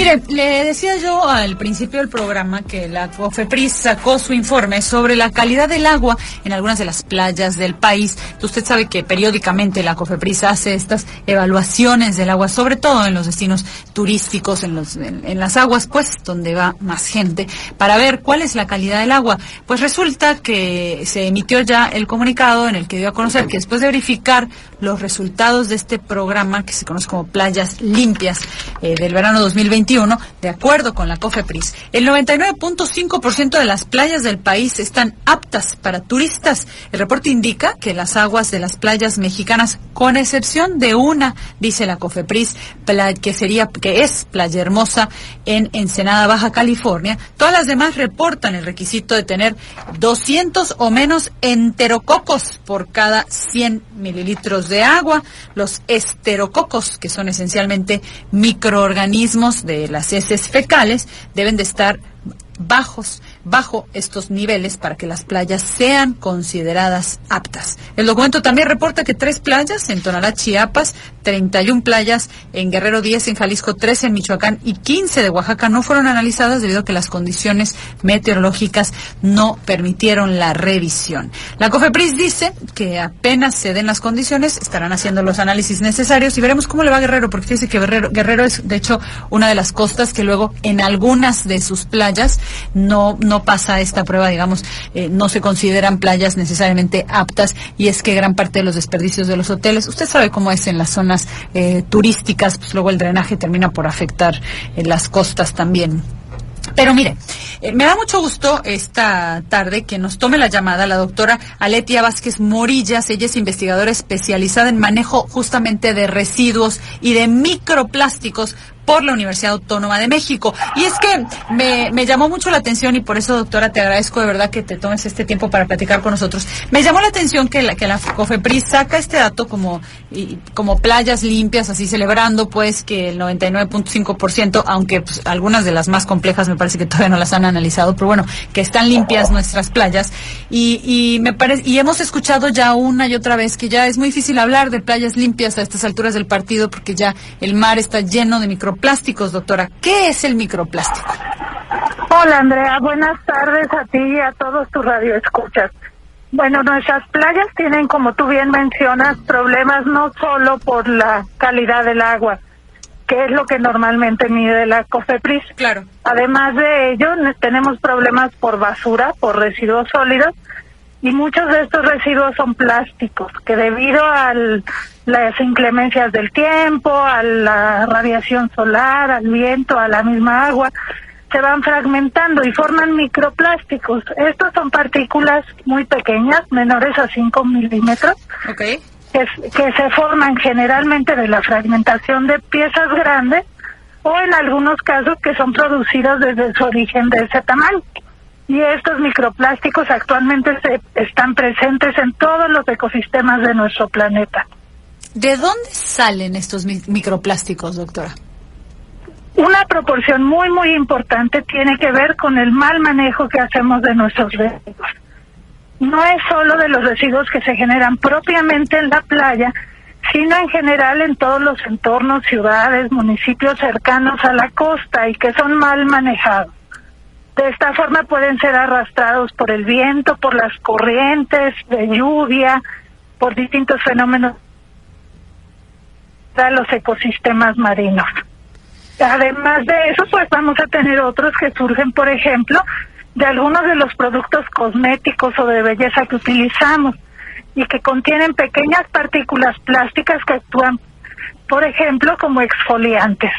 Mire, le decía yo al principio del programa que la COFEPRIS sacó su informe sobre la calidad del agua en algunas de las playas del país. Usted sabe que periódicamente la COFEPRIS hace estas evaluaciones del agua, sobre todo en los destinos turísticos, en, los, en, las aguas, pues, donde va más gente, para ver cuál es la calidad del agua. Pues resulta que se emitió ya el comunicado en el que dio a conocer que después de verificar los resultados de este programa que se conoce como Playas Limpias eh, del verano 2021, de acuerdo con la COFEPRIS, el 99.5% de las playas del país están aptas para turistas. El reporte indica que las aguas de las playas mexicanas, con excepción de una, dice la COFEPRIS, que sería que es Playa Hermosa en Ensenada, Baja California, todas las demás reportan el requisito de tener 200 o menos enterococos por cada 100 mililitros de agua. Los esterococos, que son esencialmente microorganismos de las heces fecales, deben de estar bajos bajo estos niveles para que las playas sean consideradas aptas. El documento también reporta que tres playas en Tonalá, Chiapas, 31 playas en Guerrero 10, en Jalisco 13, en Michoacán y 15 de Oaxaca no fueron analizadas debido a que las condiciones meteorológicas no permitieron la revisión. La COFEPRIS dice que apenas se den las condiciones, estarán haciendo los análisis necesarios y veremos cómo le va Guerrero, porque dice que Guerrero, Guerrero es de hecho una de las costas que luego en algunas de sus playas no no pasa esta prueba, digamos, eh, no se consideran playas necesariamente aptas y es que gran parte de los desperdicios de los hoteles, usted sabe cómo es en las zonas eh, turísticas, pues luego el drenaje termina por afectar en las costas también. Pero mire, eh, me da mucho gusto esta tarde que nos tome la llamada la doctora Aletia Vázquez Morillas. Ella es investigadora especializada en manejo justamente de residuos y de microplásticos por la Universidad Autónoma de México. Y es que me, me llamó mucho la atención y por eso, doctora, te agradezco de verdad que te tomes este tiempo para platicar con nosotros. Me llamó la atención que la, que la COFEPRIS saca este dato como, como playas limpias, así celebrando pues que el 99.5%, aunque pues, algunas de las más complejas me parece que todavía no las han analizado, pero bueno, que están limpias nuestras playas. Y, y me parece, y hemos escuchado ya una y otra vez que ya es muy difícil hablar de playas limpias a estas alturas del partido porque ya el mar está lleno de micro microplásticos, doctora. ¿Qué es el microplástico? Hola, Andrea. Buenas tardes a ti y a todos tus radioescuchas. Bueno, nuestras playas tienen, como tú bien mencionas, problemas no solo por la calidad del agua, que es lo que normalmente mide la COFEPRIS. Claro. Además de ello, tenemos problemas por basura, por residuos sólidos, y muchos de estos residuos son plásticos, que debido al las inclemencias del tiempo, a la radiación solar, al viento, a la misma agua, se van fragmentando y forman microplásticos. Estos son partículas muy pequeñas, menores a 5 milímetros, que, que se forman generalmente de la fragmentación de piezas grandes o en algunos casos que son producidos desde su origen de ese tamaño. Y estos microplásticos actualmente se, están presentes en todos los ecosistemas de nuestro planeta. ¿De dónde salen estos microplásticos, doctora? Una proporción muy, muy importante tiene que ver con el mal manejo que hacemos de nuestros residuos. No es solo de los residuos que se generan propiamente en la playa, sino en general en todos los entornos, ciudades, municipios cercanos a la costa y que son mal manejados. De esta forma pueden ser arrastrados por el viento, por las corrientes de lluvia, por distintos fenómenos a los ecosistemas marinos. Además de eso, pues vamos a tener otros que surgen, por ejemplo, de algunos de los productos cosméticos o de belleza que utilizamos y que contienen pequeñas partículas plásticas que actúan, por ejemplo, como exfoliantes.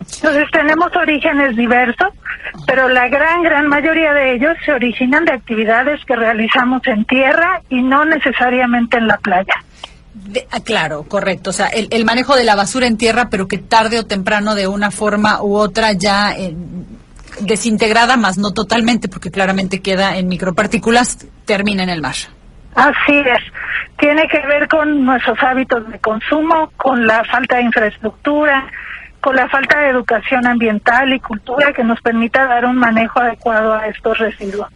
Entonces tenemos orígenes diversos, pero la gran, gran mayoría de ellos se originan de actividades que realizamos en tierra y no necesariamente en la playa. Ah, claro, correcto. O sea, el, manejo de la basura en tierra, pero que tarde o temprano, de una forma u otra, ya eh, desintegrada, más no totalmente, porque claramente queda en micropartículas, termina en el mar. Así es. Tiene que ver con nuestros hábitos de consumo, con la falta de infraestructura, con la falta de educación ambiental y cultura que nos permita dar un manejo adecuado a estos residuos.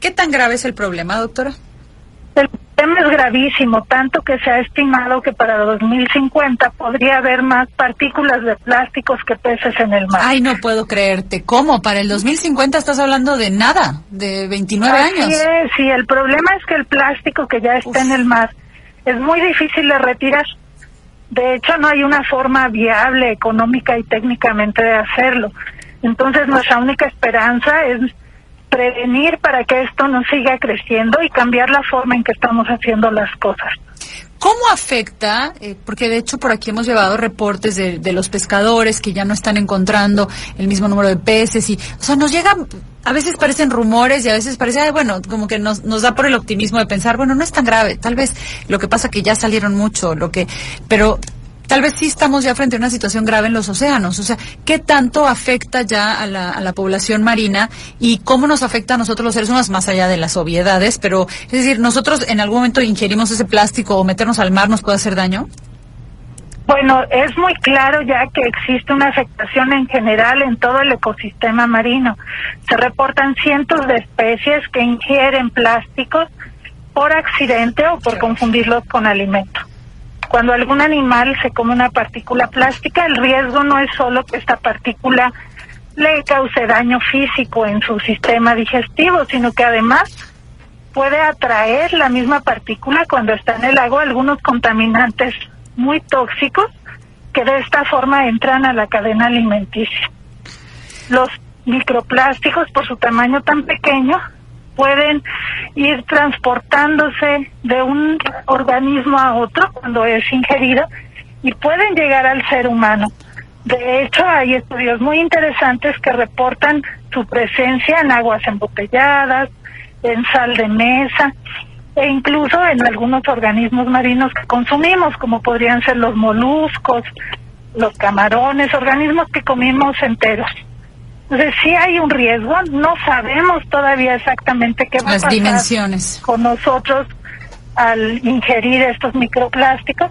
¿Qué tan grave es el problema, doctora? El problema es gravísimo, tanto que se ha estimado que para 2050 podría haber más partículas de plásticos que peces en el mar. Ay, no puedo creerte. ¿Cómo? Para el 2050 estás hablando de nada, de 29 Así años. es, sí, el problema es que el plástico que ya está en el mar es muy difícil de retirar. De hecho, no hay una forma viable, económica y técnicamente de hacerlo. Entonces, nuestra única esperanza es prevenir para que esto no siga creciendo y cambiar la forma en que estamos haciendo las cosas. ¿Cómo afecta? eh, porque de hecho por aquí hemos llevado reportes de, de los pescadores que ya no están encontrando el mismo número de peces y, o sea, nos llegan, a veces parecen rumores y a veces parece, ay, bueno, como que nos, nos da por el optimismo de pensar, bueno, no es tan grave, tal vez lo que pasa que ya salieron mucho, lo que, pero tal vez sí estamos ya frente a una situación grave en los océanos. O sea, ¿qué tanto afecta ya a la, a la población marina y cómo nos afecta a nosotros los seres humanos, más allá de las obviedades? Pero, es decir, nosotros en algún momento ingerimos ese plástico o meternos al mar nos puede hacer daño. Bueno, es muy claro ya que existe una afectación en general en todo el ecosistema marino. Se reportan cientos de especies que ingieren plásticos por accidente o por confundirlos con alimento. Cuando algún animal se come una partícula plástica, el riesgo no es solo que esta partícula le cause daño físico en su sistema digestivo, sino que además puede atraer la misma partícula cuando está en el agua algunos contaminantes muy tóxicos que de esta forma entran a la cadena alimenticia. Los microplásticos, por su tamaño tan pequeño, pueden ir transportándose de un organismo a otro cuando es ingerido y pueden llegar al ser humano. De hecho, hay estudios muy interesantes que reportan su presencia en aguas embotelladas, en sal de mesa e incluso en algunos organismos marinos que consumimos, como podrían ser los moluscos, los camarones, organismos que comimos enteros. Entonces sí hay un riesgo, no sabemos todavía exactamente qué va Las a pasar dimensiones. con nosotros al ingerir estos microplásticos,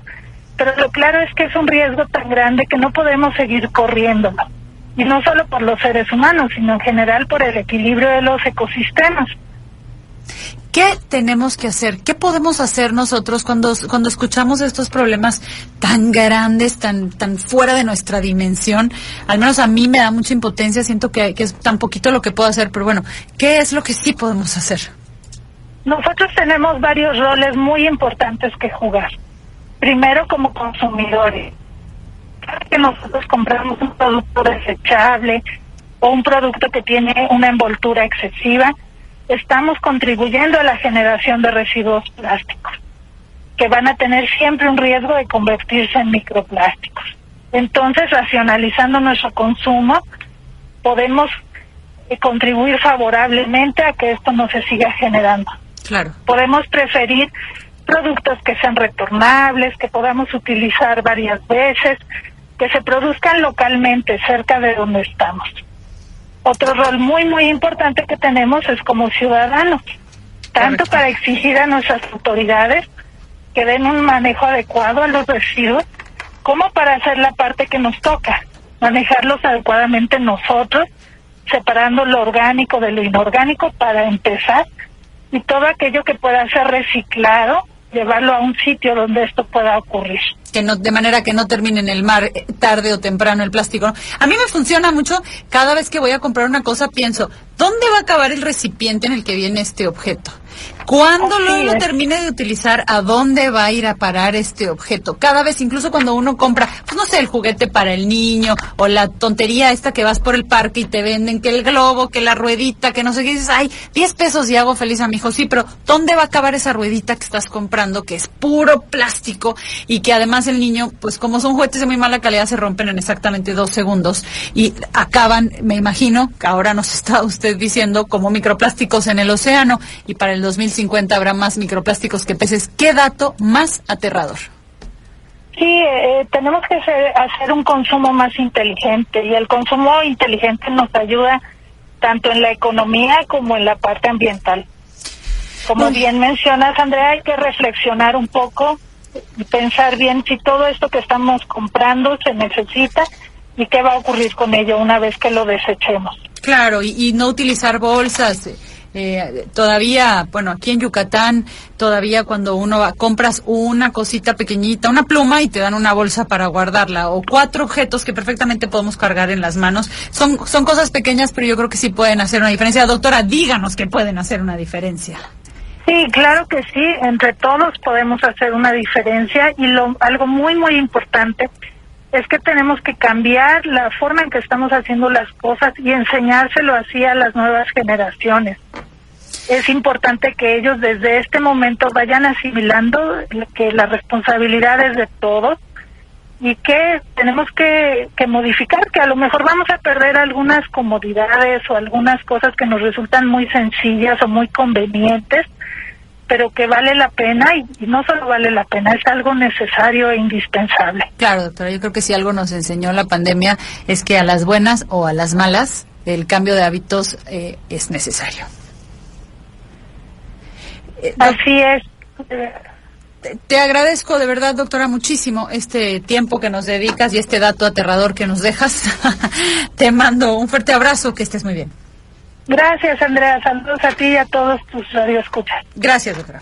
pero lo claro es que es un riesgo tan grande que no podemos seguir corriendo. Y no solo por los seres humanos, sino en general por el equilibrio de los ecosistemas. ¿Qué tenemos que hacer? ¿Qué podemos hacer nosotros cuando, cuando escuchamos estos problemas tan grandes, tan, tan fuera de nuestra dimensión? Al menos a mí me da mucha impotencia, siento que, es tan poquito lo que puedo hacer, pero bueno, ¿qué es lo que sí podemos hacer? Nosotros tenemos varios roles muy importantes que jugar. Primero, como consumidores. Que nosotros compramos un producto desechable o un producto que tiene una envoltura excesiva, estamos contribuyendo a la generación de residuos plásticos, que van a tener siempre un riesgo de convertirse en microplásticos. Entonces, racionalizando nuestro consumo, podemos eh, contribuir favorablemente a que esto no se siga generando. Claro. Podemos preferir productos que sean retornables, que podamos utilizar varias veces, que se produzcan localmente cerca de donde estamos. Otro rol muy, muy importante que tenemos es como ciudadanos, tanto Correcto. para exigir a nuestras autoridades que den un manejo adecuado a los residuos, como para hacer la parte que nos toca, manejarlos adecuadamente nosotros, separando lo orgánico de lo inorgánico para empezar, y todo aquello que pueda ser reciclado, llevarlo a un sitio donde esto pueda ocurrir. que no de manera que no termine en el mar eh, tarde o temprano el plástico. A mí me funciona mucho cada vez que voy a comprar una cosa pienso, ¿dónde va a acabar el recipiente en el que viene este objeto? Cuando lo, termine de utilizar, ¿a dónde va a ir a parar este objeto? Cada vez, incluso cuando uno compra, pues no sé, el juguete para el niño o la tontería esta que vas por el parque y te venden que el globo, que la ruedita, que no sé qué, dices, ay, 10 pesos y hago feliz a mi hijo. Sí, pero ¿dónde va a acabar esa ruedita que estás comprando que es puro plástico y que además el niño, pues como son juguetes de muy mala calidad, se rompen en exactamente dos segundos y acaban, me imagino, que ahora nos está usted diciendo, como microplásticos en el océano y para el 2050 habrá más microplásticos que peces. ¿Qué dato más aterrador? Sí, eh, tenemos que hacer, hacer un consumo más inteligente y el consumo inteligente nos ayuda tanto en la economía como en la parte ambiental. Como bien mencionas, Andrea, hay que reflexionar un poco y pensar bien si todo esto que estamos comprando se necesita y qué va a ocurrir con ello una vez que lo desechemos. Claro, y, y no utilizar bolsas. Eh, todavía, bueno, aquí en Yucatán, todavía cuando uno va, compras una cosita pequeñita, una pluma y te dan una bolsa para guardarla, o cuatro objetos que perfectamente podemos cargar en las manos. Son, son cosas pequeñas, pero yo creo que sí pueden hacer una diferencia. Doctora, díganos que pueden hacer una diferencia. Sí, claro que sí, entre todos podemos hacer una diferencia y lo, algo muy, muy importante es que tenemos que cambiar la forma en que estamos haciendo las cosas y enseñárselo así a las nuevas generaciones. Es importante que ellos desde este momento vayan asimilando que la responsabilidad es de todos y que tenemos que, que modificar, que a lo mejor vamos a perder algunas comodidades o algunas cosas que nos resultan muy sencillas o muy convenientes, pero que vale la pena y, no solo vale la pena, es algo necesario e indispensable. Claro, doctora, yo creo que si algo nos enseñó la pandemia es que a las buenas o a las malas el cambio de hábitos eh, es necesario. Así es. Te, agradezco de verdad, doctora, muchísimo este tiempo que nos dedicas y este dato aterrador que nos dejas. Te mando un fuerte abrazo, que estés muy bien. Gracias, Andrea. Saludos a ti y a todos tus radioescuchas. Gracias, doctora.